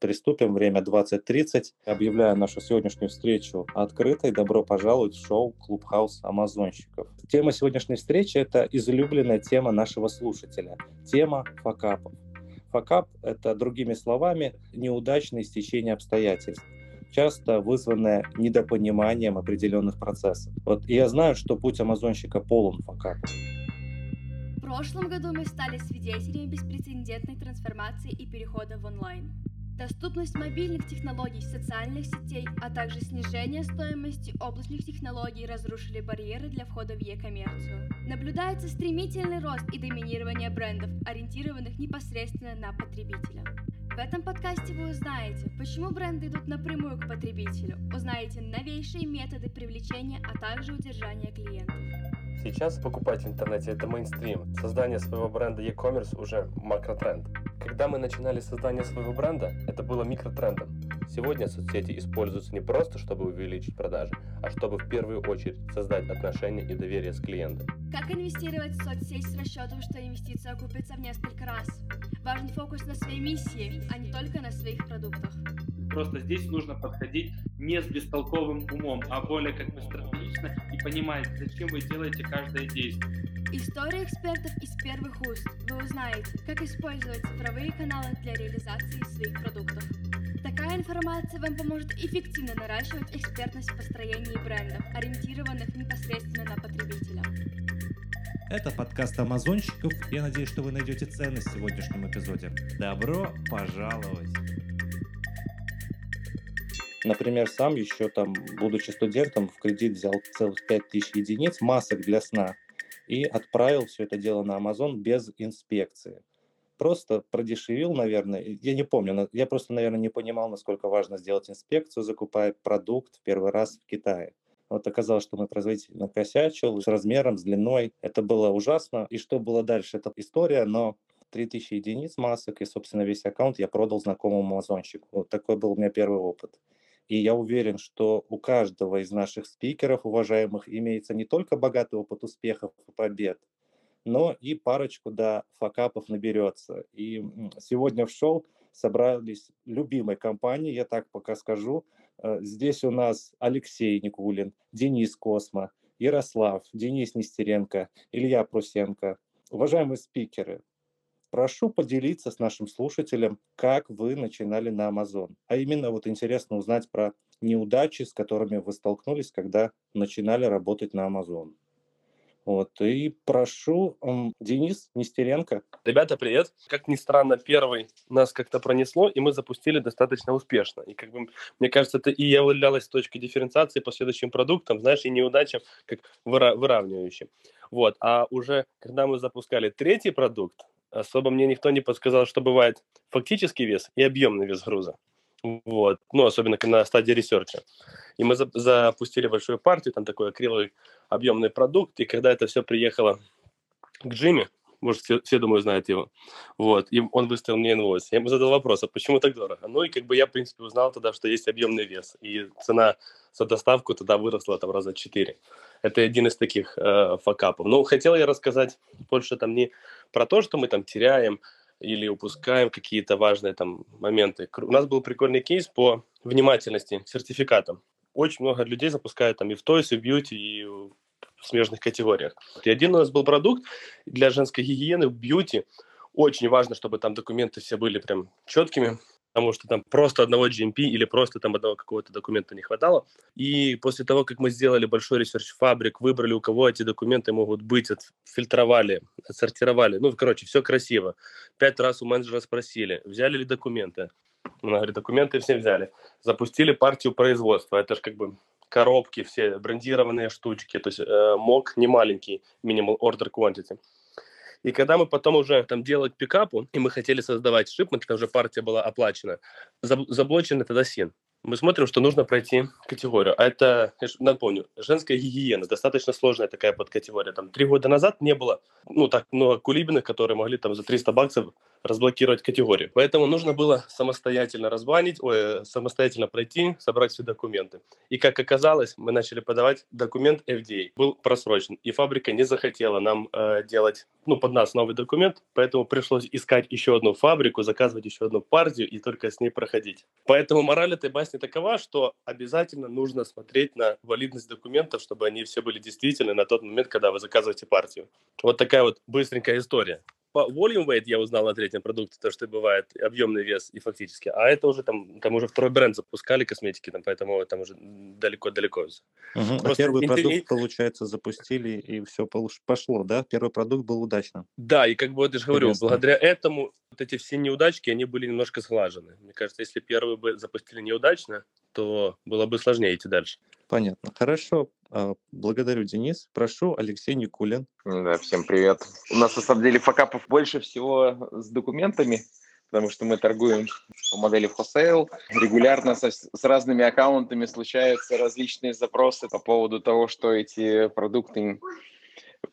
Приступим, время 20.30. Объявляю нашу сегодняшнюю встречу открытой. Добро пожаловать в шоу «Клубхаус Амазонщиков». Тема сегодняшней встречи – это излюбленная тема нашего слушателя. Тема факапов. Факап – это, другими словами, неудачное стечение обстоятельств часто вызванное недопониманием определенных процессов. Вот я знаю, что путь амазонщика полон факапов. В прошлом году мы стали свидетелями беспрецедентной трансформации и перехода в онлайн. Доступность мобильных технологий, социальных сетей, а также снижение стоимости облачных технологий разрушили барьеры для входа в e-коммерцию. Наблюдается стремительный рост и доминирование брендов, ориентированных непосредственно на потребителя. В этом подкасте вы узнаете, почему бренды идут напрямую к потребителю, узнаете новейшие методы привлечения, а также удержания клиентов. Сейчас покупать в интернете это мейнстрим. Создание своего бренда e-commerce уже макротренд. Когда мы начинали создание своего бренда, это было микротрендом. Сегодня соцсети используются не просто, чтобы увеличить продажи, а чтобы в первую очередь создать отношения и доверие с клиентом. Как инвестировать в соцсеть с расчетом, что инвестиция окупится в несколько раз? Важен фокус на своей миссии, а не только на своих продуктах. Просто здесь нужно подходить не с бестолковым умом, а более как бы стратегично и понимать, зачем вы делаете каждое действие. История экспертов из первых уст. Вы узнаете, как использовать цифровые каналы для реализации своих продуктов. Такая информация вам поможет эффективно наращивать экспертность в построении брендов, ориентированных непосредственно на потребителя. Это подкаст Амазонщиков. Я надеюсь, что вы найдете ценность в сегодняшнем эпизоде. Добро пожаловать! Например, сам еще там, будучи студентом, в кредит взял целых 5000 единиц масок для сна и отправил все это дело на Amazon без инспекции. Просто продешевил, наверное, я не помню, я просто, наверное, не понимал, насколько важно сделать инспекцию, закупая продукт в первый раз в Китае. Вот оказалось, что мой производитель накосячил с размером, с длиной. Это было ужасно. И что было дальше, это история, но 3000 единиц масок и, собственно, весь аккаунт я продал знакомому амазонщику. Вот такой был у меня первый опыт. И я уверен, что у каждого из наших спикеров, уважаемых, имеется не только богатый опыт успехов и побед, но и парочку, да, факапов наберется. И сегодня в шоу собрались любимой компании, я так пока скажу. Э, здесь у нас Алексей Никулин, Денис Космо, Ярослав, Денис Нестеренко, Илья Прусенко. Уважаемые спикеры, Прошу поделиться с нашим слушателем, как вы начинали на Amazon. А именно вот интересно узнать про неудачи, с которыми вы столкнулись, когда начинали работать на Amazon. Вот, и прошу, Денис Нестеренко. Ребята, привет. Как ни странно, первый нас как-то пронесло, и мы запустили достаточно успешно. И как бы, мне кажется, это и являлось точкой дифференциации по следующим продуктам, знаешь, и неудачам как выра- выравнивающим. Вот, а уже когда мы запускали третий продукт, особо мне никто не подсказал, что бывает фактический вес и объемный вес груза. Вот. Ну, особенно на стадии research а. И мы за- запустили большую партию, там такой акриловый объемный продукт, и когда это все приехало к Джимми, может, все, все, думаю, знают его. Вот. И он выставил мне инвойс. Я ему задал вопрос, а почему так дорого? Ну, и как бы я, в принципе, узнал тогда, что есть объемный вес. И цена за доставку тогда выросла там раза четыре. Это один из таких э, факапов. Ну, хотел я рассказать больше там не про то, что мы там теряем или упускаем какие-то важные там моменты. У нас был прикольный кейс по внимательности к сертификатам. Очень много людей запускают там и в Toys, и в Beauty, и в смежных категориях. И один у нас был продукт для женской гигиены в beauty. Очень важно, чтобы там документы все были прям четкими, потому что там просто одного GMP или просто там одного какого-то документа не хватало. И после того, как мы сделали большой research фабрик, выбрали, у кого эти документы могут быть, отфильтровали, отсортировали, ну, короче, все красиво. Пять раз у менеджера спросили, взяли ли документы. Она говорит, документы все взяли. Запустили партию производства. Это же как бы коробки все, брендированные штучки, то есть э, мог не маленький, minimal order quantity. И когда мы потом уже там делали пикапу, и мы хотели создавать шипмент, когда уже партия была оплачена, заблочен тогда син. Мы смотрим, что нужно пройти категорию. А это, напомню, женская гигиена, достаточно сложная такая подкатегория. Там три года назад не было, ну, так много кулибиных, которые могли там за 300 баксов разблокировать категорию. Поэтому нужно было самостоятельно разбанить, ой, самостоятельно пройти, собрать все документы. И как оказалось, мы начали подавать документ FDA. Был просрочен, и фабрика не захотела нам э, делать, ну, под нас новый документ, поэтому пришлось искать еще одну фабрику, заказывать еще одну партию и только с ней проходить. Поэтому мораль этой басни такова, что обязательно нужно смотреть на валидность документов, чтобы они все были действительны на тот момент, когда вы заказываете партию. Вот такая вот быстренькая история по volume weight я узнал на третьем продукте, то, что бывает объемный вес и фактически, а это уже там, там уже второй бренд запускали косметики, там, поэтому там уже далеко-далеко. Угу. А первый интерес... продукт, получается, запустили, и все пошло, да? Первый продукт был удачным. Да, и как бы я же говорю, Интересно. благодаря этому вот эти все неудачки, они были немножко сглажены. Мне кажется, если первый бы запустили неудачно, то было бы сложнее идти дальше. Понятно. Хорошо. А, благодарю, Денис. Прошу, Алексей Никулин. Да, всем привет. У нас, на самом деле, факапов больше всего с документами, потому что мы торгуем по модели wholesale. Регулярно со, с разными аккаунтами случаются различные запросы по поводу того, что эти продукты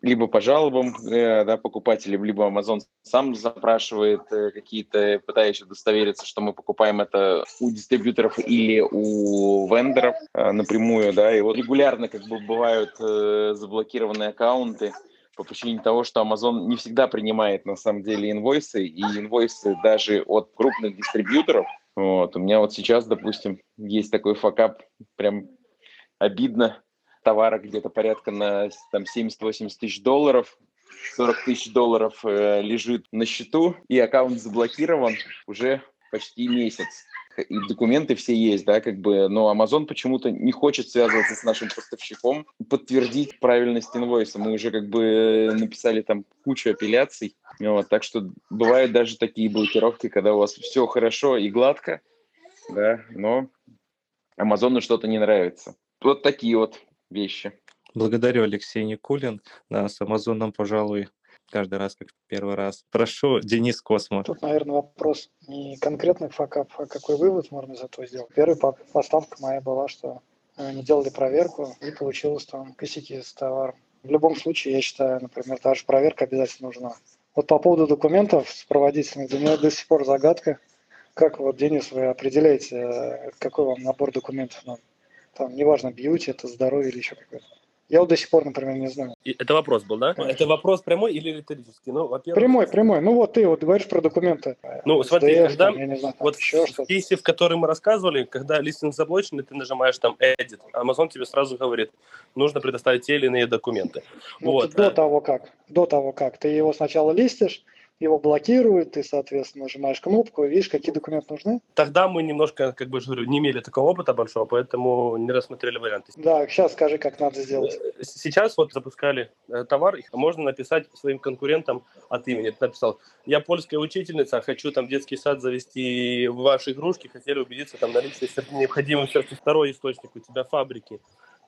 либо по жалобам э, да, покупателям, либо Amazon сам запрашивает э, какие-то, пытаясь удостовериться, что мы покупаем это у дистрибьюторов или у вендоров э, напрямую, да, и вот регулярно как бы бывают заблокированные аккаунты, по причине того, что Amazon не всегда принимает на самом деле инвойсы, и инвойсы даже от крупных дистрибьюторов. Вот. У меня вот сейчас, допустим, есть такой факап, прям обидно, товара где-то порядка на там, 70-80 тысяч долларов, 40 тысяч долларов э, лежит на счету, и аккаунт заблокирован уже почти месяц. И документы все есть, да, как бы, но Amazon почему-то не хочет связываться с нашим поставщиком, подтвердить правильность инвойса. Мы уже как бы написали там кучу апелляций, вот, так что бывают даже такие блокировки, когда у вас все хорошо и гладко, да, но Амазону что-то не нравится. Вот такие вот вещи. Благодарю, Алексей Никулин. Да, с Амазоном, пожалуй, каждый раз как первый раз. Прошу, Денис Космо. Тут, наверное, вопрос не конкретных факап, а какой вывод можно из этого сделать. Первая поставка моя была, что э, не делали проверку и получилось там косяки с товаром. В любом случае, я считаю, например, та же проверка обязательно нужна. Вот по поводу документов сопроводительных, для меня до сих пор загадка, как вот, Денис, вы определяете, э, какой вам набор документов надо? Там, неважно, бьюти, это здоровье или еще какое-то. Я вот до сих пор, например, не знаю. И это вопрос был, да? Конечно. Это вопрос прямой или риторический? Ну, во-первых... Прямой, прямой. Ну вот ты вот говоришь про документы. Ну, СДФ, смотри, когда, там, не знаю, вот еще в кейсе, в котором мы рассказывали, когда листинг заблочен, ты нажимаешь там Edit, Amazon тебе сразу говорит, нужно предоставить те или иные документы. Ну, вот. До того как, до того как, ты его сначала листишь, его блокируют, ты, соответственно, нажимаешь кнопку, видишь, какие документы нужны. Тогда мы немножко, как бы говорю, не имели такого опыта большого, поэтому не рассмотрели варианты. Да, сейчас скажи, как надо сделать. Сейчас вот запускали э, товар, можно написать своим конкурентам от имени. Ты написал, я польская учительница, хочу там детский сад завести в ваши игрушки, хотели убедиться там наличие необходимых второй источник у тебя фабрики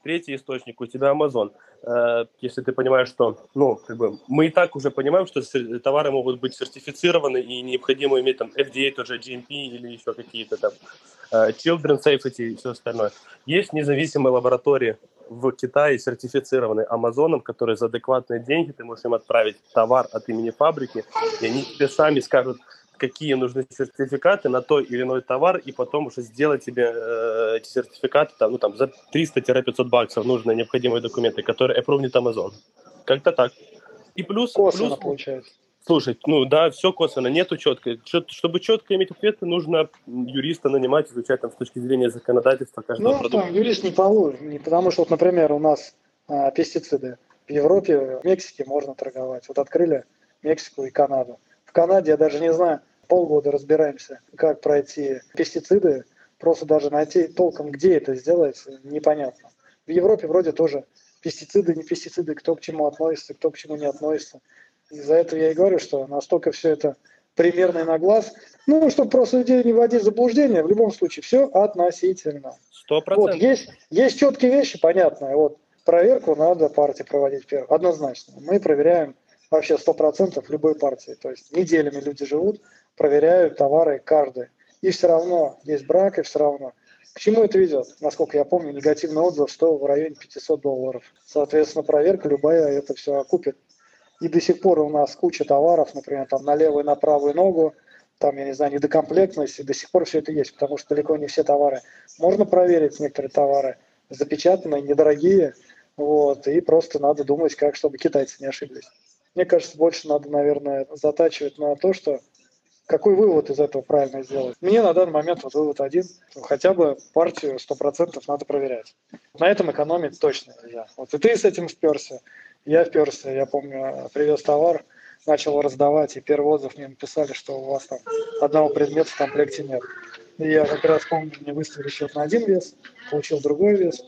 третий источник у тебя Amazon. Э, если ты понимаешь, что, ну, как бы, мы и так уже понимаем, что товары могут быть сертифицированы и необходимо иметь там FDA, тоже GMP или еще какие-то там э, Children Safety и все остальное. Есть независимые лаборатории в Китае, сертифицированные Амазоном, которые за адекватные деньги ты можешь им отправить товар от имени фабрики, и они тебе сами скажут, какие нужны сертификаты на той или иной товар, и потом уже сделать тебе э, эти сертификаты там, ну, там, за 300-500 баксов нужные необходимые документы, которые approved Amazon. Как-то так. И плюс... Косвенно плюс, получается. Слушай, ну да, все косвенно, нету четко. Чтобы четко иметь ответы, нужно юриста нанимать, изучать там с точки зрения законодательства каждого ну, продукта. Там, юрист не поможет, не потому что, вот, например, у нас а, пестициды. В Европе, в Мексике можно торговать. Вот открыли Мексику и Канаду. Канаде я даже не знаю, полгода разбираемся, как пройти пестициды, просто даже найти толком, где это сделается, непонятно. В Европе вроде тоже пестициды, не пестициды, кто к чему относится, кто к чему не относится. Из-за этого я и говорю, что настолько все это примерно на глаз. Ну, чтобы просто людей не вводить в заблуждение, в любом случае все относительно. Сто процентов. Вот, есть, есть четкие вещи, понятные. Вот проверку надо партии проводить первым. Однозначно. Мы проверяем вообще 100% любой партии. То есть неделями люди живут, проверяют товары каждый. И все равно есть брак, и все равно К чему это ведет? Насколько я помню, негативный отзыв стоил в районе 500 долларов. Соответственно, проверка любая это все окупит. И до сих пор у нас куча товаров, например, там на левую и на правую ногу, там, я не знаю, недокомплектность, и до сих пор все это есть, потому что далеко не все товары. Можно проверить некоторые товары, запечатанные, недорогие, вот, и просто надо думать, как, чтобы китайцы не ошиблись. Мне кажется, больше надо, наверное, затачивать на то, что какой вывод из этого правильно сделать? Мне на данный момент вот вывод один. Хотя бы партию 100% надо проверять. На этом экономить точно нельзя. Вот и ты с этим вперся, я вперся. Я помню, привез товар, начал раздавать, и первый отзыв мне написали, что у вас там одного предмета в комплекте нет. И я как раз помню, мне выставили счет на один вес, получил другой вес.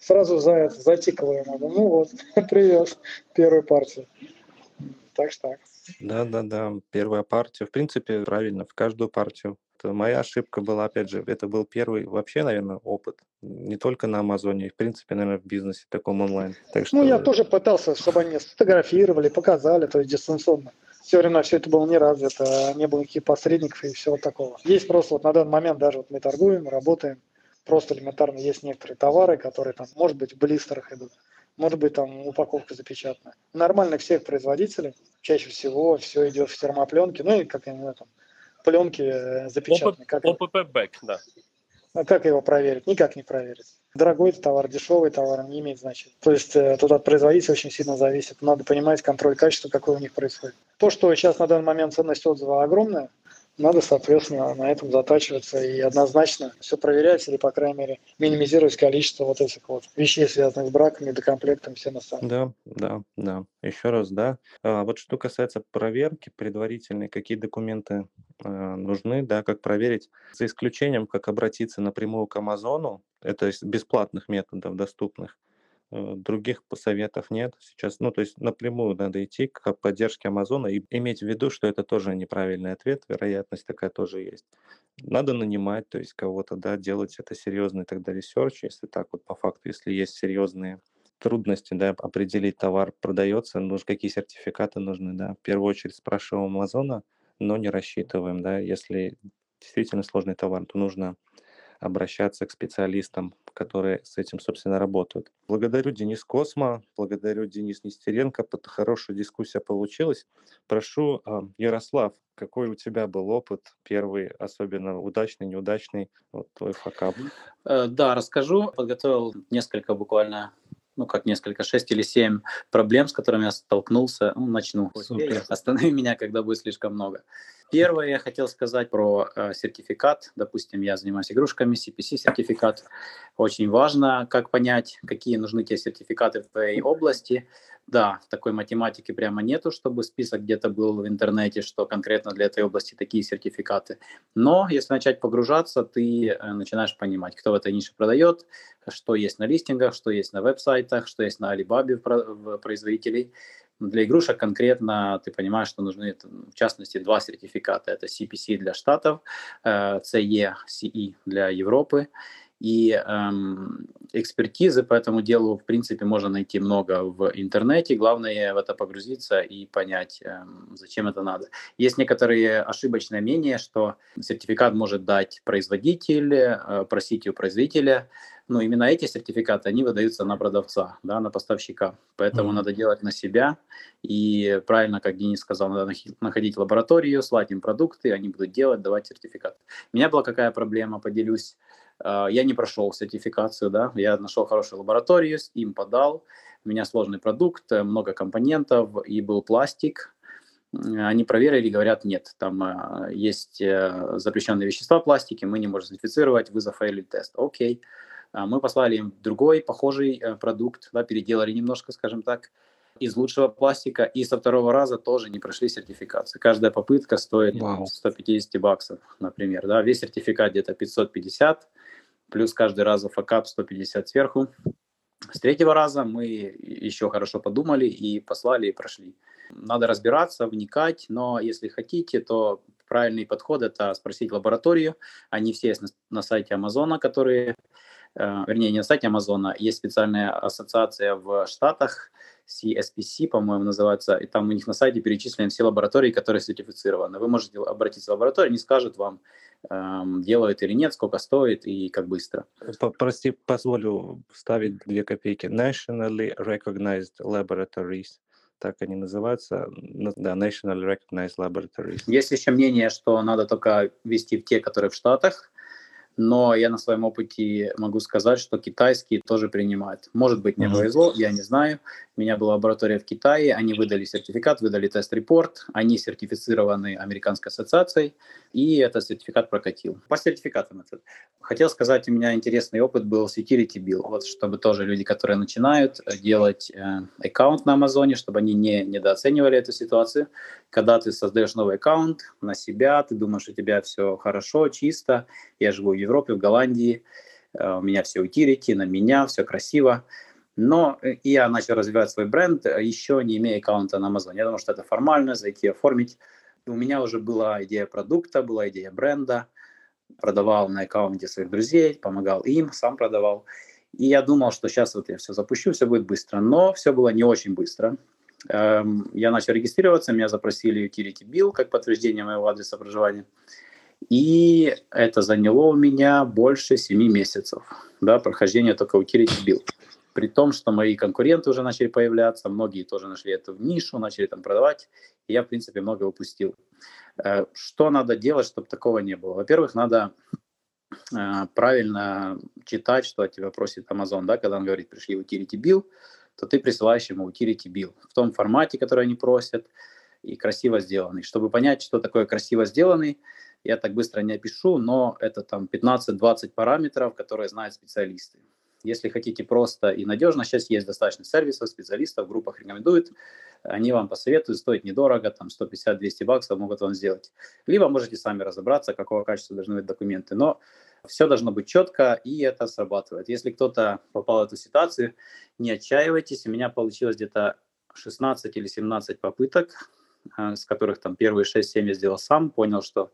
Сразу за это затикало ему. Ну вот, привез первую партию. Так что так. Да-да-да, первая партия. В принципе, правильно, в каждую партию. Это моя ошибка была, опять же, это был первый вообще, наверное, опыт. Не только на Амазоне, в принципе, наверное, в бизнесе таком онлайн. Так что... Ну, я тоже пытался, чтобы они сфотографировали, показали, то есть дистанционно. Все время все это было не развито, не было никаких посредников и всего такого. Есть просто вот на данный момент даже вот мы торгуем, работаем, просто элементарно есть некоторые товары, которые там, может быть, в блистерах идут, может быть, там упаковка запечатана. Нормально всех производителей, чаще всего все идет в термопленке, ну и как я не знаю, там, пленки э, запечатаны. Как, ОПП бэк, да. А как его проверить? Никак не проверить. Дорогой товар, дешевый товар не имеет значения. То есть э, тут от производителя очень сильно зависит. Надо понимать контроль качества, какой у них происходит. То, что сейчас на данный момент ценность отзыва огромная, надо, соответственно, на этом затачиваться и однозначно все проверять или, по крайней мере, минимизировать количество вот этих вот вещей, связанных с браком, недокомплектом, всем остальным. Да, да, да. Еще раз, да. А вот что касается проверки предварительной, какие документы э, нужны, да, как проверить, за исключением, как обратиться напрямую к Амазону, это из бесплатных методов доступных, других советов нет сейчас. Ну, то есть напрямую надо идти к поддержке Амазона и иметь в виду, что это тоже неправильный ответ, вероятность такая тоже есть. Надо нанимать, то есть кого-то, да, делать это серьезный тогда research, если так вот по факту, если есть серьезные трудности, да, определить товар продается, нужно, какие сертификаты нужны, да. В первую очередь спрашиваем Амазона, но не рассчитываем, да, если действительно сложный товар, то нужно обращаться к специалистам, которые с этим, собственно, работают. Благодарю Денис Космо, благодарю Денис Нестеренко, хорошая дискуссия получилась. Прошу, а, Ярослав, какой у тебя был опыт первый, особенно удачный, неудачный, вот твой факап? Э, да, расскажу. Подготовил несколько буквально ну, как несколько, шесть или семь проблем, с которыми я столкнулся. Ну, начну. Супер. Останови меня, когда будет слишком много. Первое я хотел сказать про э, сертификат. Допустим, я занимаюсь игрушками, CPC-сертификат. Очень важно, как понять, какие нужны те сертификаты в твоей области. Да, такой математики прямо нету, чтобы список где-то был в интернете, что конкретно для этой области такие сертификаты. Но если начать погружаться, ты э, начинаешь понимать, кто в этой нише продает, что есть на листингах, что есть на веб-сайтах, что есть на Alibaba в Для игрушек конкретно ты понимаешь, что нужны, в частности, два сертификата. Это CPC для Штатов, CE, CE для Европы. И эм, экспертизы по этому делу, в принципе, можно найти много в интернете. Главное в это погрузиться и понять, эм, зачем это надо. Есть некоторые ошибочные мнения, что сертификат может дать производитель, э, просить у производителя но именно эти сертификаты, они выдаются на продавца, да, на поставщика. Поэтому mm-hmm. надо делать на себя. И правильно, как Денис сказал, надо находить лабораторию, слать им продукты, они будут делать, давать сертификат. У меня была какая проблема, поделюсь. А, я не прошел сертификацию, да, я нашел хорошую лабораторию, им подал. У меня сложный продукт, много компонентов, и был пластик, они проверили, говорят, нет, там э, есть э, запрещенные вещества в пластике, мы не можем сертифицировать, вы зафейлили тест. Окей. А, мы послали им другой похожий э, продукт, да, переделали немножко, скажем так, из лучшего пластика, и со второго раза тоже не прошли сертификацию. Каждая попытка стоит Вау. 150 баксов, например. Да? Весь сертификат где-то 550, плюс каждый раз факап 150 сверху. С третьего раза мы еще хорошо подумали и послали и прошли. Надо разбираться, вникать, но если хотите, то правильный подход – это спросить лабораторию. Они все есть на, на сайте Амазона, которые вернее, не на сайте Амазона, есть специальная ассоциация в Штатах, CSPC, по-моему, называется, и там у них на сайте перечислены все лаборатории, которые сертифицированы. Вы можете обратиться в лабораторию, они скажут вам, эм, делают или нет, сколько стоит и как быстро. Прости, позволю вставить две копейки. Nationally Recognized Laboratories так они называются, да, National Recognized Laboratories. Есть еще мнение, что надо только вести в те, которые в Штатах, но я на своем опыте могу сказать, что китайские тоже принимают. Может быть, мне повезло, я не знаю. У меня была лаборатория в Китае, они выдали сертификат, выдали тест-репорт, они сертифицированы Американской ассоциацией, и этот сертификат прокатил. По сертификатам это. Хотел сказать, у меня интересный опыт был security bill, вот чтобы тоже люди, которые начинают делать э, аккаунт на Амазоне, чтобы они не недооценивали эту ситуацию. Когда ты создаешь новый аккаунт на себя, ты думаешь, у тебя все хорошо, чисто, я живу в Европе, в Голландии, э, у меня все утилити, на меня, все красиво. Но э, я начал развивать свой бренд, э, еще не имея аккаунта на Amazon. Я думал, что это формально, зайти оформить. У меня уже была идея продукта, была идея бренда. Продавал на аккаунте своих друзей, помогал им, сам продавал. И я думал, что сейчас вот я все запущу, все будет быстро. Но все было не очень быстро. Эм, я начал регистрироваться, меня запросили utility bill как подтверждение моего адреса проживания. И это заняло у меня больше 7 месяцев, да, прохождение только utility bill при том, что мои конкуренты уже начали появляться, многие тоже нашли эту нишу, начали там продавать, и я, в принципе, много упустил. Э, что надо делать, чтобы такого не было? Во-первых, надо э, правильно читать, что от тебя просит Amazon, да, когда он говорит, пришли utility bill, то ты присылаешь ему utility bill в том формате, который они просят, и красиво сделанный. Чтобы понять, что такое красиво сделанный, я так быстро не опишу, но это там 15-20 параметров, которые знают специалисты. Если хотите просто и надежно, сейчас есть достаточно сервисов, специалистов, в группах рекомендуют, они вам посоветуют, стоит недорого, там 150-200 баксов могут вам сделать. Либо можете сами разобраться, какого качества должны быть документы. Но все должно быть четко, и это срабатывает. Если кто-то попал в эту ситуацию, не отчаивайтесь. У меня получилось где-то 16 или 17 попыток, э, с которых там первые 6-7 я сделал сам, понял, что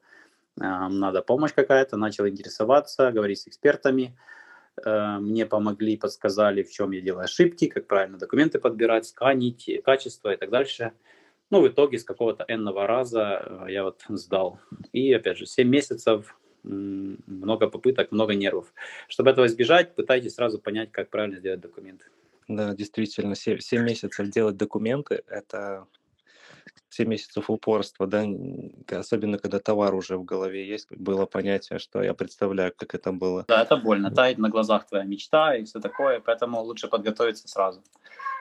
надо помощь какая-то, начал интересоваться, говорить с экспертами, Э, мне помогли, подсказали, в чем я делаю ошибки, как правильно документы подбирать, сканить, качество и так дальше. Ну, в итоге с какого-то энного раза э, я вот сдал. И, опять же, 7 месяцев, много попыток, много нервов. Чтобы этого избежать, пытайтесь сразу понять, как правильно сделать документы. Да, действительно, 7, 7 месяцев делать документы – это 7 месяцев упорства, да, особенно когда товар уже в голове есть, было понятие, что я представляю, как это было. Да, это больно, тает на глазах твоя мечта и все такое, поэтому лучше подготовиться сразу.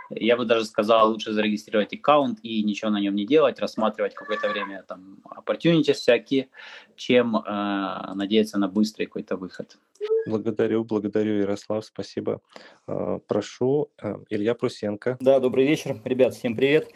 Я бы даже сказал, лучше зарегистрировать аккаунт и ничего на нем не делать, рассматривать какое-то время там opportunities всякие, чем э, надеяться на быстрый какой-то выход. Благодарю, благодарю, Ярослав, спасибо. Э, прошу, э, Илья Прусенко. Да, добрый вечер, ребят, всем привет.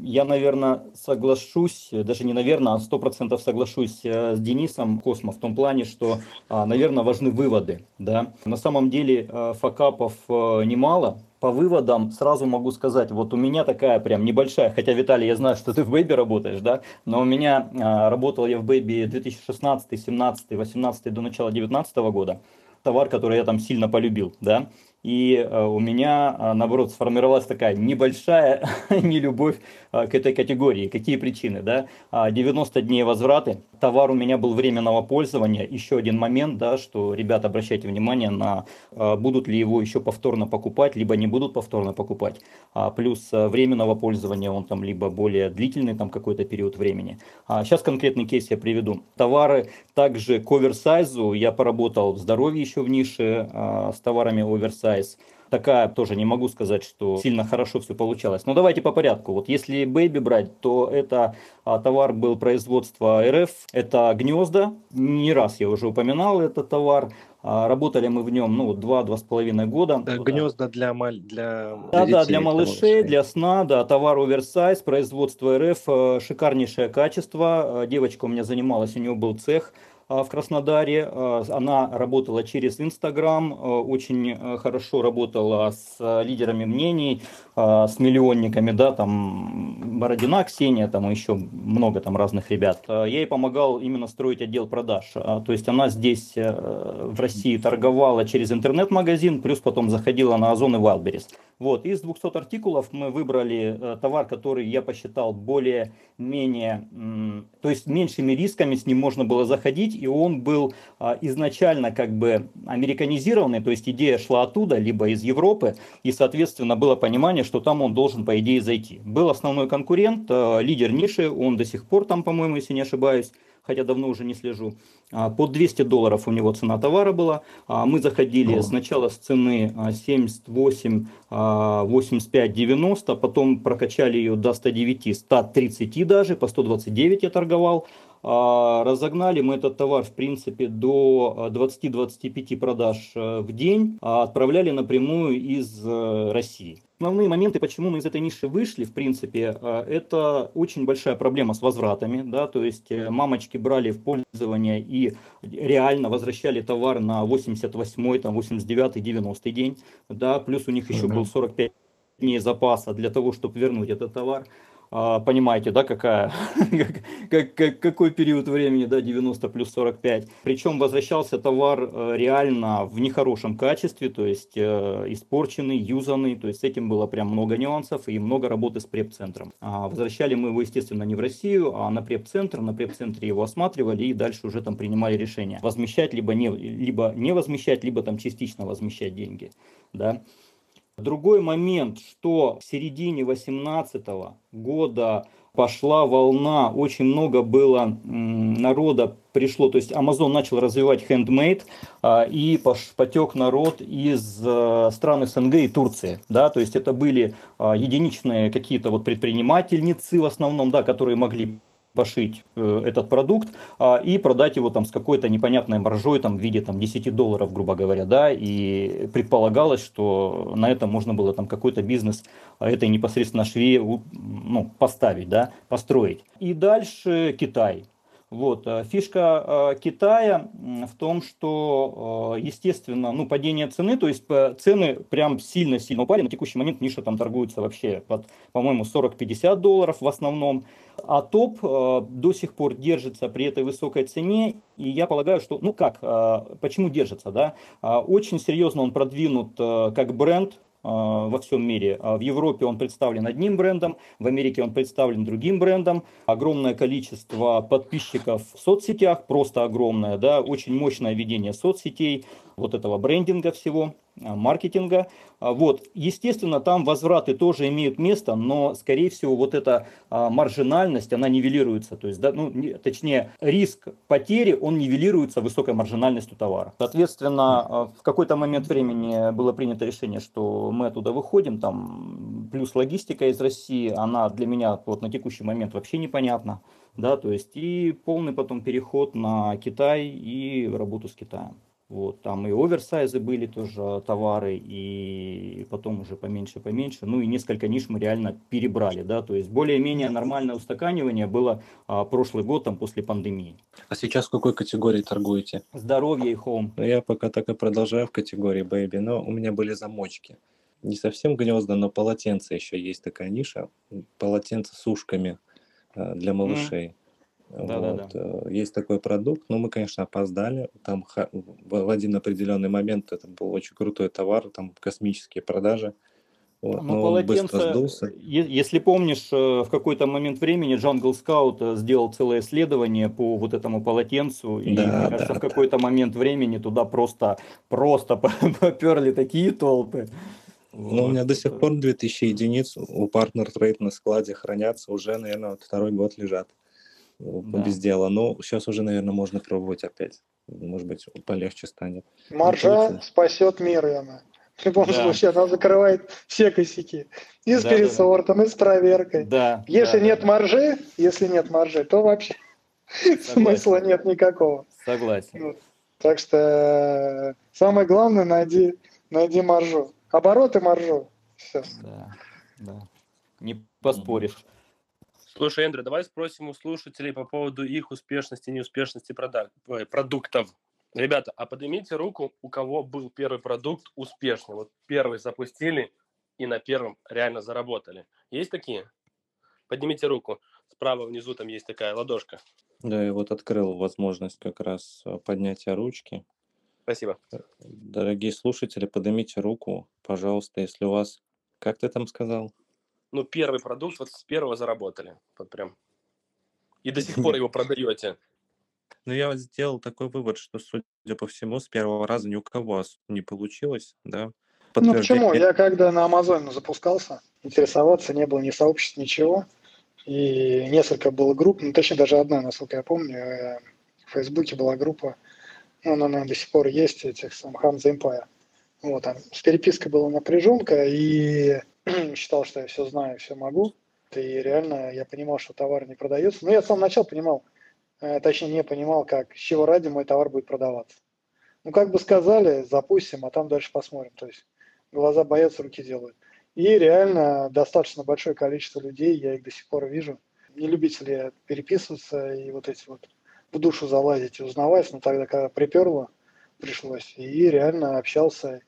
Я, наверное, соглашусь, даже не наверное, а сто процентов соглашусь э, с Денисом Космо в том плане, что, а, наверное, важны выводы. Да? На самом деле э, факапов э, немало. По выводам сразу могу сказать, вот у меня такая прям небольшая, хотя, Виталий, я знаю, что ты в Baby работаешь, да, но у меня а, работал я в Baby 2016, 17, 18 до начала 2019 года. Товар, который я там сильно полюбил, да, и э, у меня, э, наоборот, сформировалась такая небольшая нелюбовь э, к этой категории. Какие причины? Да? 90 а, дней возвраты. Товар у меня был временного пользования. Еще один момент, да, что, ребята, обращайте внимание на будут ли его еще повторно покупать, либо не будут повторно покупать. А, плюс временного пользования он там либо более длительный там какой-то период времени. А сейчас конкретный кейс я приведу. Товары также к оверсайзу. Я поработал в здоровье еще в нише с товарами оверсайз Size. Такая тоже не могу сказать, что сильно хорошо все получалось. Но давайте по порядку. Вот если Baby брать, то это а, товар был производства РФ. Это гнезда. Не раз я уже упоминал этот товар. А, работали мы в нем ну, два-два с половиной года. Да, гнезда для, маль... для, да, для, да, для малышей, для сна, да, товар оверсайз, производство РФ, э, шикарнейшее качество. Э, девочка у меня занималась, у нее был цех. А, в Краснодаре. А, она работала через Инстаграм, а, очень хорошо работала с лидерами мнений, с миллионниками, да, там Бородина Ксения, там еще много там разных ребят. Я ей помогал именно строить отдел продаж. То есть она здесь э, в России торговала через интернет-магазин, плюс потом заходила на Озон и Wildberries. Вот, из 200 артикулов мы выбрали э, товар, который я посчитал более-менее, то есть меньшими рисками с ним можно было заходить, и он был а, изначально как бы американизированный, то есть идея шла оттуда, либо из Европы, и, соответственно, было понимание, что там он должен, по идее, зайти. Был основной конкурент, э, лидер ниши, он до сих пор там, по-моему, если не ошибаюсь, хотя давно уже не слежу. А, по 200 долларов у него цена товара была. А, мы заходили сначала с цены 78, 85, 90, потом прокачали ее до 109, 130 даже, по 129 я торговал. А, разогнали мы этот товар, в принципе, до 20-25 продаж э, в день, отправляли напрямую из э, России. Основные моменты, почему мы из этой ниши вышли, в принципе, э, это очень большая проблема с возвратами, да, то есть мамочки брали в пользование и реально возвращали товар на 88, там, 89, 90 день, да, плюс у них еще был 45 дней запаса для того, чтобы вернуть этот товар. А, понимаете, да, какая, как, как, какой период времени, да, 90 плюс 45. Причем возвращался товар э, реально в нехорошем качестве, то есть э, испорченный, юзанный, то есть с этим было прям много нюансов и много работы с преп-центром. А возвращали мы его, естественно, не в Россию, а на преп-центр, на преп-центре его осматривали и дальше уже там принимали решение, возмещать либо не, либо не возмещать, либо там частично возмещать деньги, да. Другой момент, что в середине 2018 года пошла волна, очень много было народа пришло, то есть Amazon начал развивать handmade, а, и потек народ из э, стран СНГ и Турции, да, то есть это были а, единичные какие-то вот предпринимательницы в основном, да, которые могли пошить э, этот продукт а, и продать его там с какой-то непонятной маржой там в виде там 10 долларов, грубо говоря, да, и предполагалось, что на этом можно было там какой-то бизнес а, этой непосредственно швее ну, поставить, да, построить. И дальше Китай. Вот. Э, фишка э, Китая в том, что, э, естественно, ну, падение цены, то есть цены прям сильно-сильно упали. На текущий момент ниша там торгуется вообще под, по-моему, 40-50 долларов в основном. А топ до сих пор держится при этой высокой цене. И я полагаю, что, ну как, почему держится, да? Очень серьезно он продвинут как бренд, во всем мире. А в Европе он представлен одним брендом, в Америке он представлен другим брендом. Огромное количество подписчиков в соцсетях, просто огромное, да, очень мощное ведение соцсетей, вот этого брендинга всего. А, маркетинга. А, вот. Естественно, там возвраты тоже имеют место, но, скорее всего, вот эта а, маржинальность, она нивелируется. То есть, да, ну, не, точнее, риск потери, он нивелируется высокой маржинальностью товара. Соответственно, в какой-то момент времени было принято решение, что мы оттуда выходим, там, плюс логистика из России, она для меня вот на текущий момент вообще непонятна. Да, то есть и полный потом переход на Китай и работу с Китаем. Вот, там и оверсайзы были тоже товары, и потом уже поменьше-поменьше. Ну и несколько ниш мы реально перебрали, да, то есть более-менее нормальное устаканивание было а, прошлый год там после пандемии. А сейчас в какой категории торгуете? Здоровье и home. Ну, я пока так и продолжаю в категории baby, но у меня были замочки. Не совсем гнезда, но полотенце еще есть такая ниша. Полотенце с ушками а, для малышей. Mm. Да, вот. да, да. Есть такой продукт, но мы, конечно, опоздали. Там в один определенный момент это был очень крутой товар, там космические продажи. Вот, ну, полотенце, если помнишь, э, в какой-то момент времени Jungle Scout э, сделал целое исследование по вот этому полотенцу, и, да, мне кажется, да, в какой-то да. момент времени туда просто, просто поперли такие толпы. Вот. Ну, у меня до сих пор 2000 единиц у Partner Trade на складе хранятся, уже, наверное, вот второй год лежат да. без дела. Но сейчас уже, наверное, можно пробовать опять. Может быть, полегче станет. Маржа спасет мир, Яна. В любом да. случае, она закрывает все косяки. И с да, пересортом, да, да. и с проверкой. Да, если да, нет да. маржи, если нет маржи, то вообще Согласен. смысла нет никакого. Согласен. Вот. Так что э, самое главное, найди, найди маржу. Обороты маржу. Все. Да, да. Не поспоришь. Слушай, Эндрю, давай спросим у слушателей по поводу их успешности и неуспешности продак... продуктов. Ребята, а поднимите руку, у кого был первый продукт успешный. Вот первый запустили и на первом реально заработали. Есть такие? Поднимите руку. Справа внизу там есть такая ладошка. Да, я вот открыл возможность как раз э, поднятия ручки. Спасибо. Дорогие слушатели, поднимите руку, пожалуйста, если у вас Как ты там сказал? Ну, первый продукт, вот с первого заработали. Вот прям. И до сих пор его продаете. Ну, я вот сделал такой вывод, что, судя по всему, с первого раза ни у кого не получилось, да. Ну почему? Я когда на Амазоне запускался, интересоваться не было ни сообществ, ничего. И несколько было групп, ну точнее даже одна, насколько я помню, э, в Фейсбуке была группа, ну, она, наверное, до сих пор есть, этих сам Ханза Empire. Вот, там с перепиской была напряженка, и считал, что я все знаю, все могу. И реально я понимал, что товар не продается. Но я с самого начала понимал, э, точнее не понимал, как, с чего ради мой товар будет продаваться. Ну, как бы сказали, запустим, а там дальше посмотрим. То есть глаза боятся, руки делают. И реально достаточно большое количество людей, я их до сих пор вижу, не любители переписываться и вот эти вот в душу залазить и узнавать, но тогда, когда приперло, пришлось, и реально общался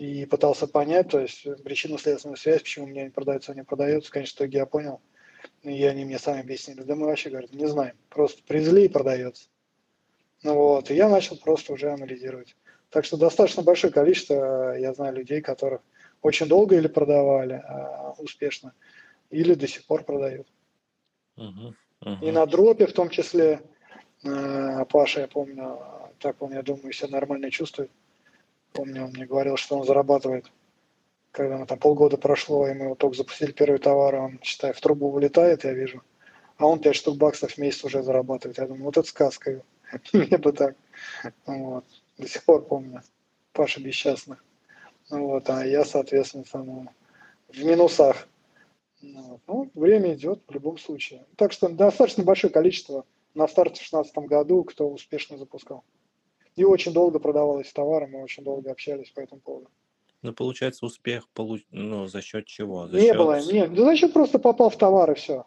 и пытался понять, то есть причинно-следственную связь, почему меня не продается, а не продается. Конечно, в итоге я понял, и они мне сами объяснили, да мы вообще, говорят, не знаем, просто привезли и продается. Ну вот, и я начал просто уже анализировать. Так что достаточно большое количество, я знаю, людей, которых очень долго или продавали а, успешно, или до сих пор продают. Uh-huh, uh-huh. И на дропе в том числе, э, Паша, я помню, так он, я думаю, себя нормально чувствует. Помню, он мне говорил, что он зарабатывает, когда мы там полгода прошло, и мы вот только запустили первый товар, он, считай, в трубу вылетает, я вижу, а он 5 штук баксов в месяц уже зарабатывает. Я думаю, вот это сказка. Мне бы так. Вот до сих пор помню, Паша Бесчастных. Вот, а я, соответственно, там, в минусах. Вот. Ну, время идет в любом случае. Так что достаточно большое количество на старте в 2016 году, кто успешно запускал. И очень долго продавалось товары, мы очень долго общались по этому поводу. Ну, получается, успех получ... ну, за счет чего? За не счет... было, нет. Да за счет просто попал в товар и все.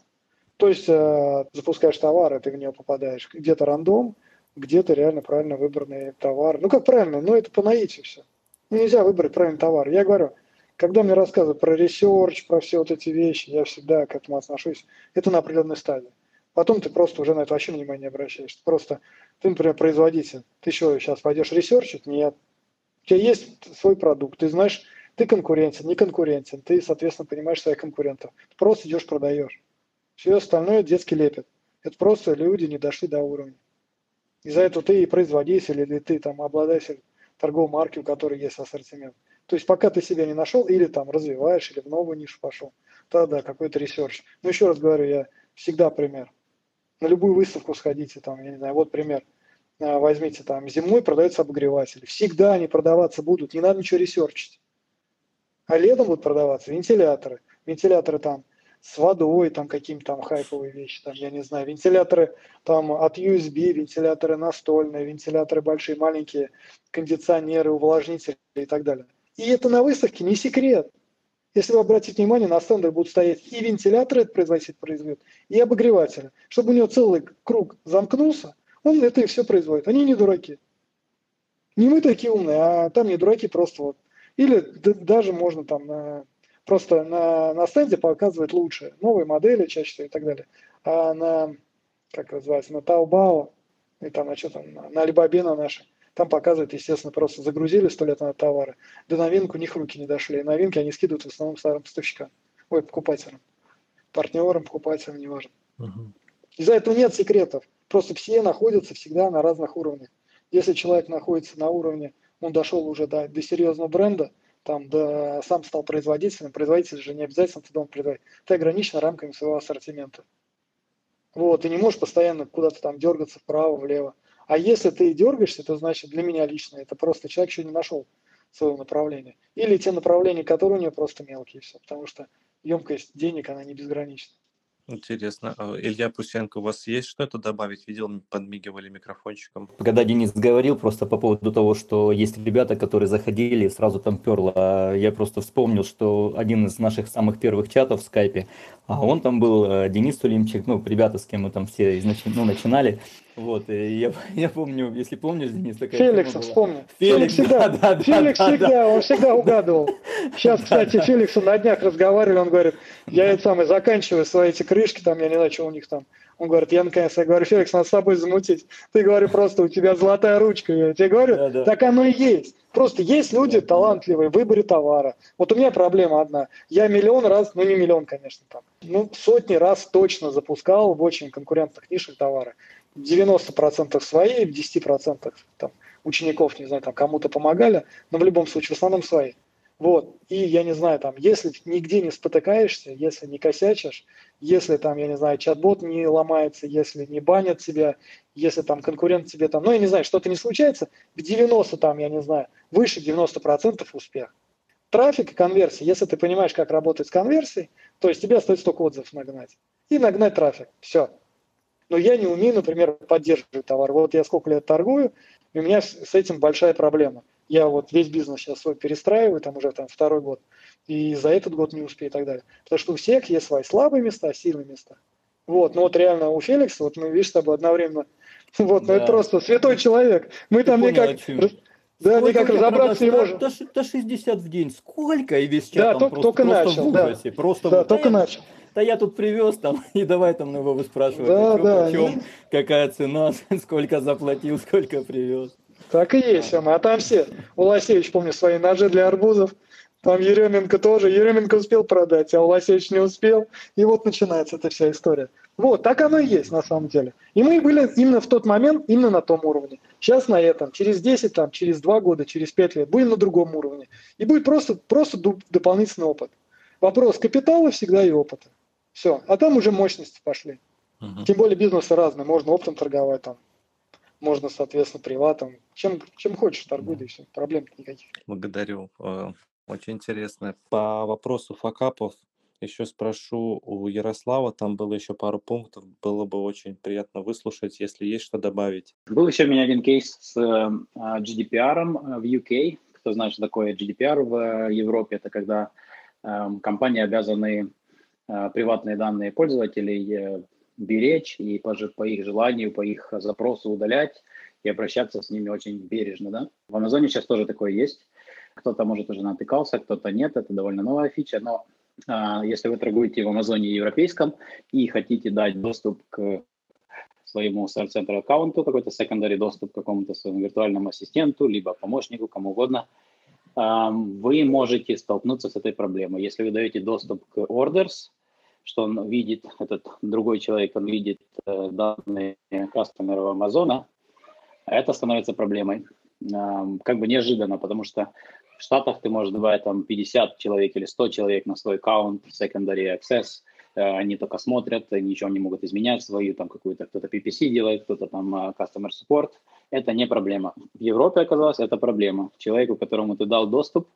То есть э, запускаешь товар, и ты в него попадаешь. Где-то рандом, где-то реально правильно выбранный товар. Ну как правильно? Ну это по наитию все. Ну, нельзя выбрать правильный товар. Я говорю, когда мне рассказывают про research, про все вот эти вещи, я всегда к этому отношусь. Это на определенной стадии. Потом ты просто уже на это вообще внимание не обращаешь. Просто ты, например, производитель. Ты что, сейчас пойдешь ресерчить? Нет. У тебя есть свой продукт. Ты знаешь, ты конкурентен, не конкурентен. Ты, соответственно, понимаешь своих конкурентов. Ты просто идешь, продаешь. Все остальное детский лепет. Это просто люди не дошли до уровня. Из-за этого ты и производитель, или ты там обладатель торговой марки, у которой есть ассортимент. То есть пока ты себя не нашел, или там развиваешь, или в новую нишу пошел, тогда какой-то research. Но еще раз говорю, я всегда пример. На любую выставку сходите, там, я не знаю, вот пример. А, возьмите там, зимой продаются обогреватели. Всегда они продаваться будут, не надо ничего ресерчить. А летом будут продаваться вентиляторы. Вентиляторы там с водой, там какие-то там хайповые вещи, там, я не знаю, вентиляторы там от USB, вентиляторы настольные, вентиляторы большие, маленькие, кондиционеры, увлажнители и так далее. И это на выставке не секрет. Если вы обратите внимание, на стенде будут стоять и вентиляторы, это производитель производит, и обогреватели. Чтобы у него целый круг замкнулся, он это и все производит. Они не дураки. Не мы такие умные, а там не дураки просто вот. Или даже можно там на Просто на, на стенде показывает лучше, новые модели чаще всего и так далее. А на, как называется, на Taobao, и там на что там, на, Alibaba на наши, там показывают, естественно, просто загрузили сто лет на товары, до новинок у них руки не дошли. И новинки они скидывают в основном старым поставщикам, ой, покупателям, партнерам, покупателям, неважно. Uh-huh. Из-за этого нет секретов. Просто все находятся всегда на разных уровнях. Если человек находится на уровне, он дошел уже до, до серьезного бренда, там, да, сам стал производителем, производитель же не обязательно ты должен производить. Ты ограничен рамками своего ассортимента. Вот, ты не можешь постоянно куда-то там дергаться вправо, влево. А если ты дергаешься, то значит для меня лично это просто человек еще не нашел своего направления. Или те направления, которые у него просто мелкие все, потому что емкость денег, она не безгранична. Интересно. А, Илья Пусенко, у вас есть что-то добавить? Видел, подмигивали микрофончиком. Когда Денис говорил просто по поводу того, что есть ребята, которые заходили, сразу там перло, а я просто вспомнил, что один из наших самых первых чатов в скайпе, а он там был, э, Денис Тулимчик, ну, ребята, с кем мы там все изнач... ну, начинали, вот, и я, я помню, если помнишь, Денис, такая Феликс, вспомнил. Феликс, Феликс всегда, да, да, Феликс да, всегда, да. он всегда угадывал. Сейчас, кстати, Феликсу на днях разговаривали, он говорит, я это самый заканчиваю свои эти крышки, там, я не знаю, что у них там. Он говорит, я наконец, я говорю, Феликс, надо с тобой замутить. Ты, говорю, просто у тебя золотая ручка. Я тебе говорю, да, да. так оно и есть. Просто есть люди талантливые в выборе товара. Вот у меня проблема одна. Я миллион раз, ну не миллион, конечно, там, ну сотни раз точно запускал в очень конкурентных нишах товары. 90% свои, 10% там, учеников, не знаю, там кому-то помогали, но в любом случае в основном свои. Вот. И я не знаю, там, если нигде не спотыкаешься, если не косячишь, если там, я не знаю, чат-бот не ломается, если не банят тебя, если там конкурент тебе там, ну, я не знаю, что-то не случается, в 90 там, я не знаю, выше 90% успех. Трафик и конверсия. Если ты понимаешь, как работать с конверсией, то есть тебе остается только отзыв нагнать. И нагнать трафик. Все. Но я не умею, например, поддерживать товар. Вот я сколько лет торгую, и у меня с этим большая проблема. Я вот весь бизнес сейчас свой перестраиваю, там уже там второй год, и за этот год не успею и так далее. Потому что у всех есть свои слабые места, сильные места. Вот, ну вот реально у Феликса, вот мы, видишь, с тобой одновременно, вот, ну это просто святой человек. Мы там никак... Да, Сколько никак разобраться не можем. До, до 60 в день. Сколько? И весь чат Да, там только, просто, только просто начал. в Да, ужасе. Просто да вот, только начал. Да я тут привез там, и давай там его выспрашивать. Да, а чё, да. почем, какая цена, сколько заплатил, сколько привез. Так и есть, Сема. А там все. Уласевич, помню, свои ножи для арбузов. Там Еременко тоже. Еременко успел продать, а Уласевич не успел. И вот начинается эта вся история. Вот, так оно и есть на самом деле. И мы были именно в тот момент, именно на том уровне. Сейчас на этом. Через 10, там, через 2 года, через 5 лет будем на другом уровне. И будет просто, просто дополнительный опыт. Вопрос капитала всегда и опыта. Все. А там уже мощности пошли. Тем более бизнесы разные. Можно оптом торговать там. Можно, соответственно, приватом. Чем, чем хочешь, торгуй, да и все. Проблем никаких. Благодарю. Э, Очень интересно. По вопросу факапов еще спрошу у Ярослава, там было еще пару пунктов, было бы очень приятно выслушать, если есть что добавить. Был еще у меня один кейс с э, GDPR в UK. Кто знает, что такое GDPR в э, Европе, это когда э, компании обязаны э, приватные данные пользователей э, беречь и по, по их желанию, по их запросу удалять и обращаться с ними очень бережно. Да? В Амазоне сейчас тоже такое есть. Кто-то, может, уже натыкался, кто-то нет. Это довольно новая фича, но а, если вы торгуете в Амазоне европейском и хотите дать доступ к своему Center аккаунту, какой-то secondary доступ к какому-то своему виртуальному ассистенту, либо помощнику, кому угодно, вы можете столкнуться с этой проблемой. Если вы даете доступ к orders, что он видит, этот другой человек, он видит э, данные кастомеров Амазона, это становится проблемой. Как бы неожиданно, потому что в Штатах ты можешь давать там 50 человек или 100 человек на свой аккаунт, secondary access, Э, они только смотрят, ничего не могут изменять, свою там какую-то кто-то PPC делает, кто-то там э, customer support. Это не проблема. В Европе оказалось, это проблема. Человеку, которому ты дал доступ,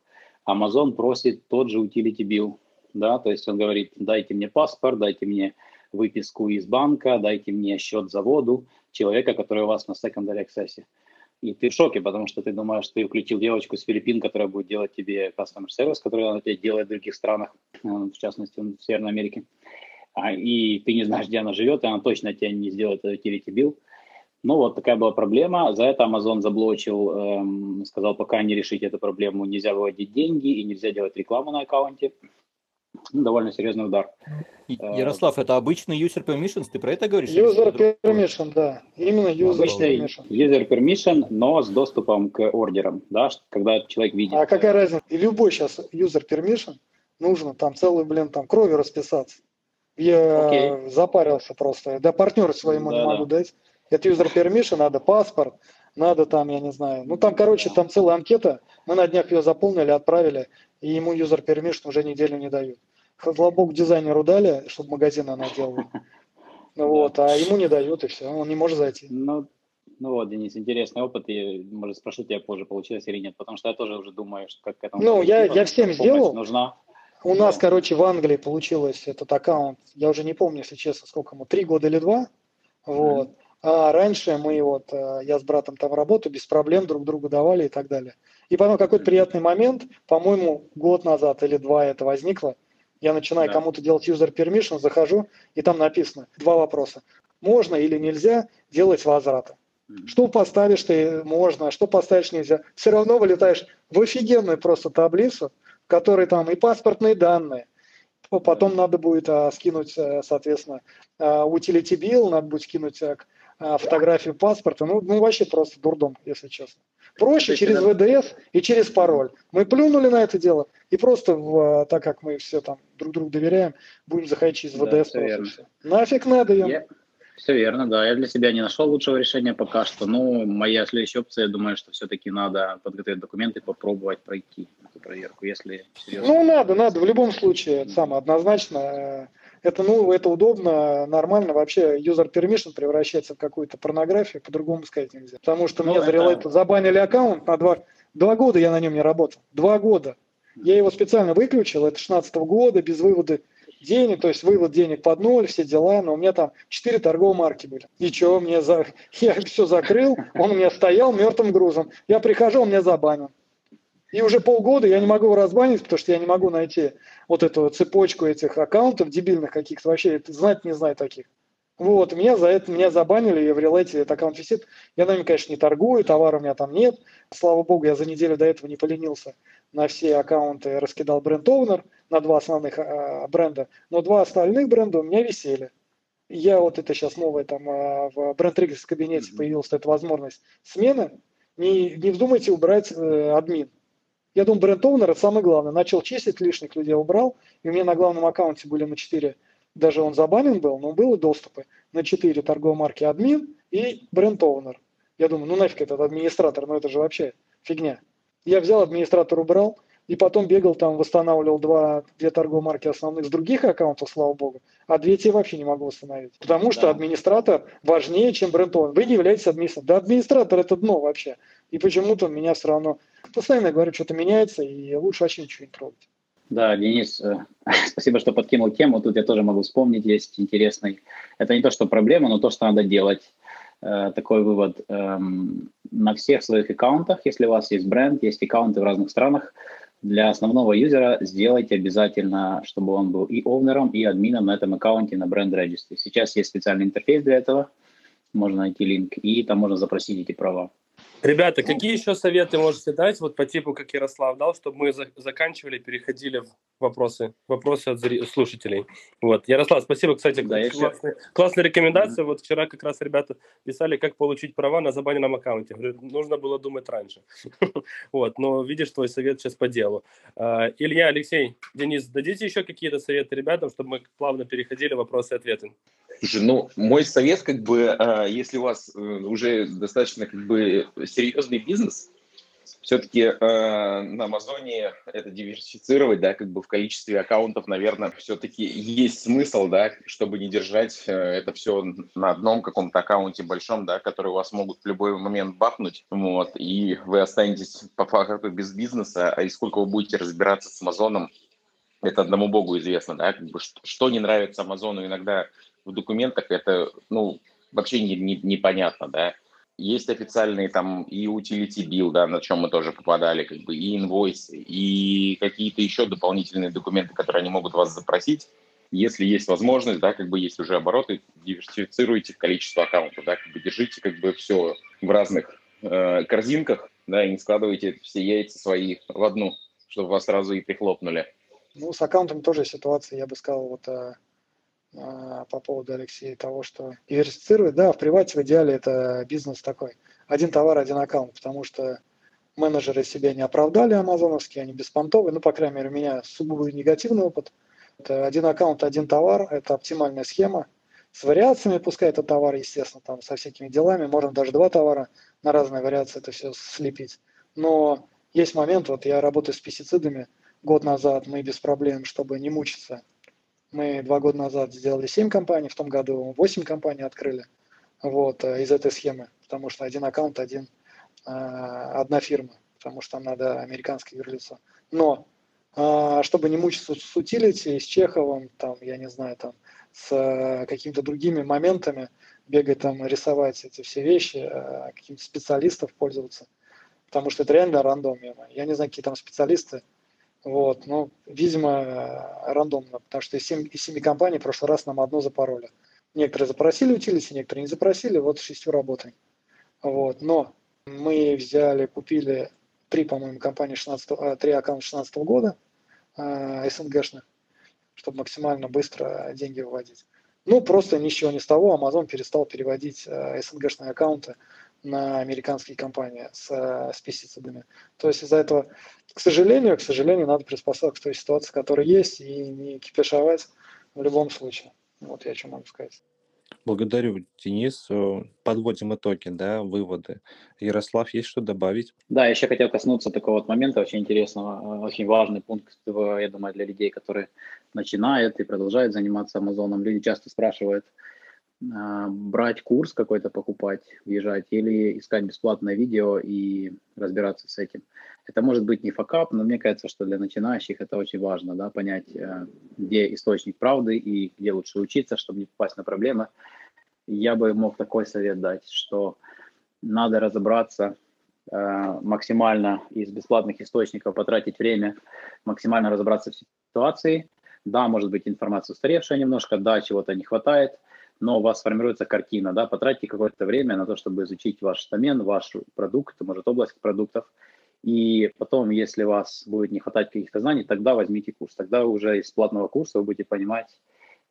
Amazon просит тот же utility bill, да, то есть он говорит, дайте мне паспорт, дайте мне выписку из банка, дайте мне счет за воду человека, который у вас на secondary access. И ты в шоке, потому что ты думаешь, ты включил девочку с Филиппин, которая будет делать тебе customer service, который она тебе делает в других странах, э, в частности в Северной Америке. А, и ты не знаешь, где она живет, и она точно тебе не сделает utility bill. Ну вот такая была проблема. За это Amazon заблочил, эм, сказал, пока не решите эту проблему, нельзя выводить деньги и нельзя делать рекламу на аккаунте. Ну, довольно серьезный удар. Э, Ярослав, это обычный user permissions, ты про это говоришь? User permission, да. Именно user Обычный permission. user permission, но с доступом к ордерам, да, когда человек видит. А какая разница? И любой сейчас user permission нужно там целый, блин, там крови расписаться. Я Окей. запарился просто. Да партнеру своему не Да-да. могу дать. Это user permission, надо паспорт, надо там, я не знаю. Ну там, короче, там целая анкета. Мы на днях ее заполнили, отправили, и ему user permission уже неделю не дают. Хозлобок дизайнеру дали, чтобы магазин она делала. Ну Вот, а ему не дают, и все, он не может зайти. Ну, ну вот, Денис, интересный опыт, и, может, спрошу тебя позже, получилось или нет, потому что я тоже уже думаю, что как к этому Ну, я- я всем сделал. нужна. У нас, короче, в Англии получилось этот аккаунт, я уже не помню, если честно, сколько ему, три года или два. Вот. А раньше мы вот, э, я с братом там работаю, без проблем друг другу давали и так далее. И потом какой-то приятный момент, по-моему, год назад или два это возникло. Я начинаю Да. кому-то делать user permission, захожу, и там написано два вопроса. Можно или нельзя делать возвраты. Что поставишь ты можно, что поставишь нельзя. Все равно вылетаешь в офигенную просто таблицу, в которой там и паспортные данные. Потом надо будет а, скинуть, э, соответственно, а, utility bill, надо будет скинуть а, к- фотографию паспорта. Ну, ну, вообще просто дурдом, если честно. Проще через ВДС и через пароль. Мы плюнули на это дело, и просто, в, так как мы все там друг другу доверяем, будем заходить через Да, ВДС. просто верно. Нафиг надо. Я- Все верно, да. Я для себя не нашел лучшего решения пока что. Но моя следующая опция, я думаю, что все-таки надо подготовить документы, попробовать пройти эту проверку, если серьезно. Ну, надо, надо. В любом случае, это самое однозначно. Это, ну, это удобно, нормально. Вообще, user permission превращается в какую-то порнографию, по-другому сказать нельзя. Потому что Ну, мне за Relight забанили аккаунт на два, два года я на нем не работал. Два года. Я его специально выключил, это 16 года, без вывода денег, то есть вывод денег под ноль, все дела, но у меня там четыре торговые марки были. И что, мне за... я все закрыл, он у меня стоял мертвым грузом. Я прихожу, он меня забанил. И уже полгода я не могу его разбанить, потому что я не могу найти вот эту цепочку этих аккаунтов дебильных каких-то, вообще знать не знаю таких. Вот, меня за это, меня забанили, и в Релете этот аккаунт висит. Я на нем, конечно, не торгую, товара у меня там нет. Слава богу, я за неделю до этого не поленился. На все аккаунты раскидал бренд Owner, на два основных а, бренда. Но два остальных бренда у меня висели. Я вот это сейчас новое там а, в бренд Triggers кабинете появилась эта возможность смены. Не, не вздумайте убрать э, админ. Я думаю, бренд это самое главное. Начал чистить лишних людей, убрал. И у меня на главном аккаунте были на 4, даже он забанен был, но были доступы на 4 торговые марки админ и бренд Owner. Я думаю, ну нафиг этот администратор, ну это же вообще фигня. Я взял, администратор убрал, и потом бегал там, восстанавливал два, две торговые марки основных с других аккаунтов, слава богу, а две те вообще не могу восстановить. Потому что Да. администратор важнее, чем бренд Owner. Вы не являетесь администратором. Да администратор это дно вообще. И почему-то меня все равно постоянно говорю, что-то меняется, и лучше вообще ничего не трогать. Да, Денис, э, спасибо, что подкинул тему. Тут я тоже могу вспомнить, есть интересный. Это не то, что проблема, но то, что надо делать. Э, Такой вывод. Эм, На всех своих аккаунтах, если у вас есть бренд, есть аккаунты в разных странах, для основного юзера сделайте обязательно, чтобы он был и овнером, и админом на этом аккаунте на бренд регистре. Сейчас есть специальный интерфейс для этого, можно найти линк, и там можно запросить эти права. Ребята, какие еще советы можете дать, вот по типу, как Ярослав дал, чтобы мы за- заканчивали, переходили в вопросы, вопросы от зри- слушателей. Вот, Ярослав, спасибо, кстати, Да, классная, классная рекомендация. Вот вчера как раз ребята писали, как получить права на забаненном аккаунте. Говорю, нужно было думать раньше. Вот, но видишь, твой совет сейчас по делу. А, Илья, Алексей, Денис, дадите еще какие-то советы ребятам, чтобы мы плавно переходили вопросы и ответы? Слушай, ну, мой совет, как бы, а, если у вас э, уже достаточно, как бы, серьезный бизнес, все-таки на Амазоне это диверсифицировать, да, как бы в количестве аккаунтов, наверное, все-таки есть смысл, да, чтобы не держать э, это все на одном каком-то аккаунте большом, да, который у вас могут в любой момент бахнуть, вот, и вы останетесь по факту без бизнеса, а и сколько вы будете разбираться с Амазоном, это одному богу известно, да, как бы, что, что не нравится Амазону иногда в документах, это, ну, вообще не, не- непонятно, да. Есть официальные там и utility bill, да, на чем мы тоже попадали, как бы, и инвойсы, и какие-то еще дополнительные документы, которые они могут вас запросить. Если есть возможность, да, как бы есть уже обороты, диверсифицируйте количество аккаунтов, да, как бы держите как бы все в разных э, корзинках, да, и не складывайте все яйца свои в одну, чтобы вас сразу и прихлопнули. Ну, с аккаунтами тоже ситуация, я бы сказал, вот а, по поводу Алексея того, что диверсифицировать, да, в привате в идеале это бизнес такой. Один товар, один аккаунт, потому что менеджеры себя не оправдали амазоновские, они беспонтовые, ну, по крайней мере, у меня сугубо негативный опыт. Это один аккаунт, один товар, это оптимальная схема. С вариациями, пускай это товар, естественно, там со всякими делами, можно даже два товара на разные вариации это все слепить. Но есть момент, вот я работаю с пестицидами, год назад мы без проблем, чтобы не мучиться, мы два года назад сделали 7 компаний, в том году 8 компаний открыли вот, э, из этой схемы, потому что один аккаунт, один, э, одна фирма, потому что там надо американское юрлицо. Но а, чтобы не мучиться с утилити, с Чеховым, там, я не знаю, там, с э, какими-то другими моментами, бегать там, рисовать эти все вещи, э, каким-то специалистов пользоваться, потому что это реально рандом. Я не знаю, какие там специалисты, вот, ну, видимо, э, рандомно, потому что из семи, из семи компаний в прошлый раз нам одно запороли. Некоторые запросили утилити, некоторые не запросили, вот с шестью работаем. Вот, но мы взяли, купили три, по-моему, компании 16, а, три аккаунта 16 года, а, СНГшных, чтобы максимально быстро деньги выводить. Ну, просто ничего не с того, Amazon перестал переводить а, СНГшные аккаунты на американские компании с, э, с пестицидами. То есть из-за этого, к сожалению, к сожалению, надо приспособиться к той ситуации, которая есть, и не кипишовать в любом случае. Вот я что могу сказать. Благодарю, Денис. Э, подводим итоги, да, выводы. Ярослав, есть что добавить? Да, еще хотел коснуться такого вот момента очень интересного, э, очень важный пункт, я думаю, для людей, которые начинают и продолжают заниматься Амазоном. Люди часто спрашивают, брать курс какой-то покупать, въезжать, или искать бесплатное видео и разбираться с этим. Это может быть не факап, но мне кажется, что для начинающих это очень важно, да, понять, э, где источник правды и где лучше учиться, чтобы не попасть на проблемы. Я бы мог такой совет дать, что надо разобраться э, максимально из бесплатных источников, потратить время, максимально разобраться в ситуации. Да, может быть информация устаревшая немножко, да, чего-то не хватает – но у вас формируется картина, да, потратьте какое-то время на то, чтобы изучить ваш домен, ваш продукт, может, область продуктов, и потом, если у вас будет не хватать каких-то знаний, тогда возьмите курс. Тогда уже из платного курса вы будете понимать,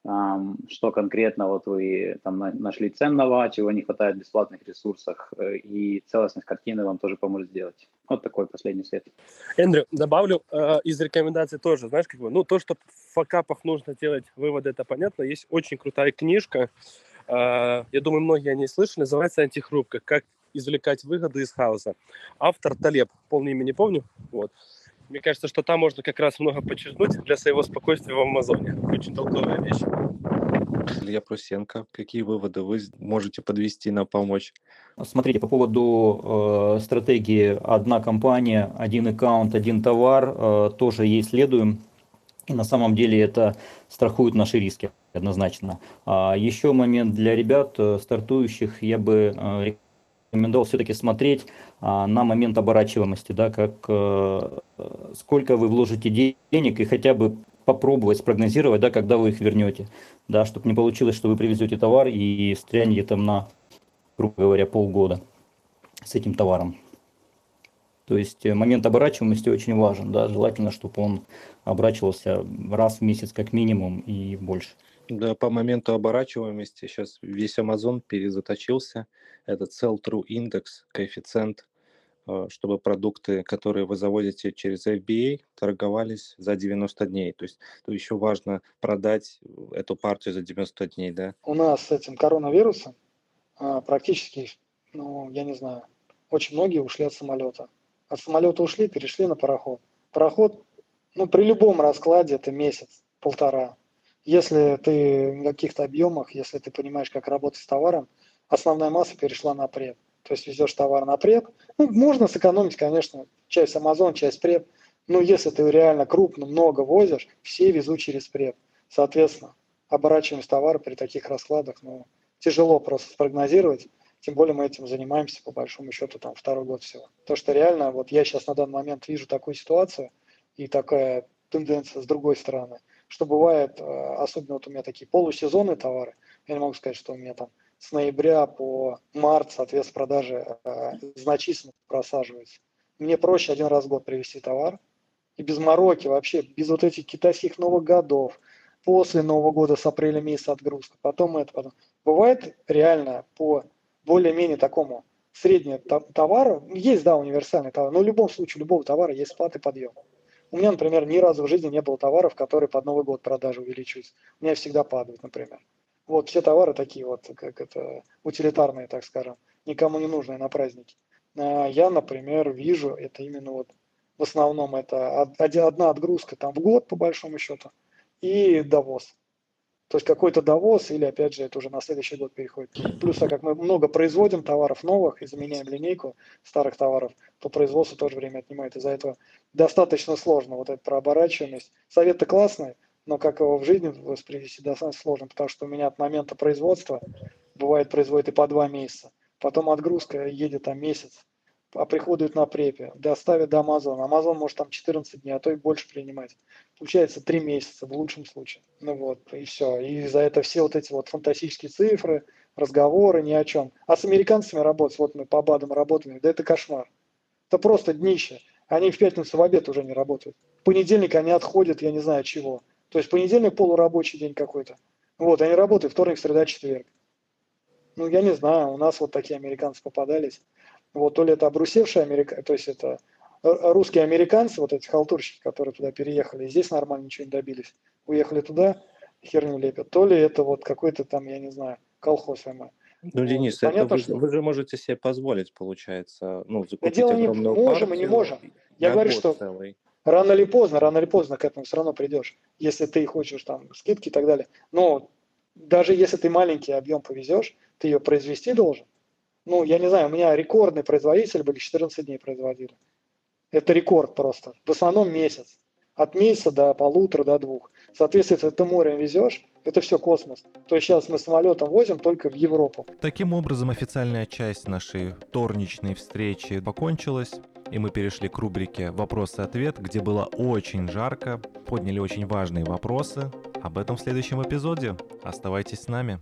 что конкретно вот вы там нашли ценного, чего не хватает в бесплатных ресурсах, э, и целостность картины вам тоже поможет сделать. Вот такой последний совет. Эндрю, добавлю э, из рекомендаций тоже, знаешь, как бы, ну, то, что в факапах нужно делать выводы, это понятно. Есть очень крутая книжка, э, я думаю, многие о ней слышали, называется «Антихрупка. Как извлекать выгоды из хаоса». Автор Талеб, полное имя не помню, вот. Мне кажется, что там можно как раз много подчеркнуть для своего спокойствия в Амазоне. Очень толковая вещь. Илья Прусенко, какие выводы вы можете подвести на помочь? Смотрите, по поводу э, стратегии «одна компания, один аккаунт, один товар» э, тоже ей следуем. И на самом деле это страхует наши риски однозначно. А еще момент для ребят, э, стартующих, я бы э, рекомендовал все-таки смотреть а, на момент оборачиваемости, да, как э, сколько вы вложите денег и хотя бы попробовать спрогнозировать, да, когда вы их вернете, да, чтобы не получилось, что вы привезете товар и встрянете там на, грубо говоря, полгода с этим товаром. То есть э, момент оборачиваемости очень важен, да, желательно, чтобы он оборачивался раз в месяц как минимум и больше. Да, по моменту оборачиваемости сейчас весь Amazon перезаточился. Это sell-through индекс, коэффициент, э, чтобы продукты, которые вы заводите через FBA, торговались за 90 дней. То есть то еще важно продать эту партию за 90 дней, да? У нас с этим коронавирусом а, практически, ну, я не знаю, очень многие ушли от самолета. От самолета ушли, перешли на пароход. Пароход, ну, при любом раскладе это месяц, полтора если ты в каких-то объемах, если ты понимаешь, как работать с товаром, основная масса перешла на преп. То есть везешь товар на преп. Ну, можно сэкономить, конечно, часть Amazon, часть преп. Но если ты реально крупно, много возишь, все везут через преп. Соответственно, оборачиваемость товара при таких раскладах, ну, тяжело просто спрогнозировать. Тем более мы этим занимаемся, по большому счету, там, второй год всего. То, что реально, вот я сейчас на данный момент вижу такую ситуацию и такая тенденция с другой стороны – что бывает, э, особенно вот у меня такие полусезонные товары, я не могу сказать, что у меня там с ноября по март, соответственно, продажи э, значительно просаживаются. Мне проще один раз в год привезти товар, и без мороки вообще, без вот этих китайских Новых годов, после Нового года с апреля месяца отгрузка, потом это, потом. Бывает реально по более-менее такому среднему товару, есть, да, универсальный товар, но в любом случае, у любого товара есть сплаты подъем. У меня, например, ни разу в жизни не было товаров, которые под Новый год продажи увеличиваются. У меня всегда падают, например. Вот все товары такие вот, как это, утилитарные, так скажем, никому не нужные на праздники. А я, например, вижу, это именно вот в основном это одна отгрузка там в год, по большому счету, и довоз. То есть какой-то довоз или, опять же, это уже на следующий год переходит. Плюс, так как мы много производим товаров новых и заменяем линейку старых товаров, то производство тоже время отнимает. Из-за этого достаточно сложно вот эта прооборачиваемость. Советы классные, но как его в жизни воспроизвести достаточно сложно, потому что у меня от момента производства бывает производит и по два месяца. Потом отгрузка едет там месяц, а приходят на препе, доставят до Амазона. Амазон может там 14 дней, а то и больше принимать. Получается 3 месяца в лучшем случае. Ну вот, и все. И за это все вот эти вот фантастические цифры, разговоры, ни о чем. А с американцами работать, вот мы по БАДам работаем, да это кошмар. Это просто днище. Они в пятницу в обед уже не работают. В понедельник они отходят, я не знаю чего. То есть понедельник полурабочий день какой-то. Вот, они работают вторник, среда, четверг. Ну, я не знаю, у нас вот такие американцы попадались. Вот то ли это обрусевшие американцы, то есть это русские американцы, вот эти халтурщики, которые туда переехали, и здесь нормально ничего не добились. Уехали туда, херню лепят. То ли это вот какой-то там, я не знаю, колхоз ММ. Ну, Денис, Понятно, это вы, что- вы же можете себе позволить, получается, ну, закупить дело не- можем и не можем. Я говорю, что- целый. Рано или поздно, рано или поздно к этому все равно придешь, если ты хочешь там скидки и так далее. Но даже если ты маленький объем повезешь, ты ее произвести должен. Ну, я не знаю, у меня рекордный производитель были 14 дней производили. Это рекорд просто. В основном месяц. От месяца до полутора, до двух. Соответственно, если ты морем везешь, это все космос. То есть сейчас мы самолетом возим только в Европу. Таким образом, официальная часть нашей вторничной встречи покончилась, и мы перешли к рубрике «Вопрос и ответ», где было очень жарко, подняли очень важные вопросы. Об этом в следующем эпизоде. Оставайтесь с нами.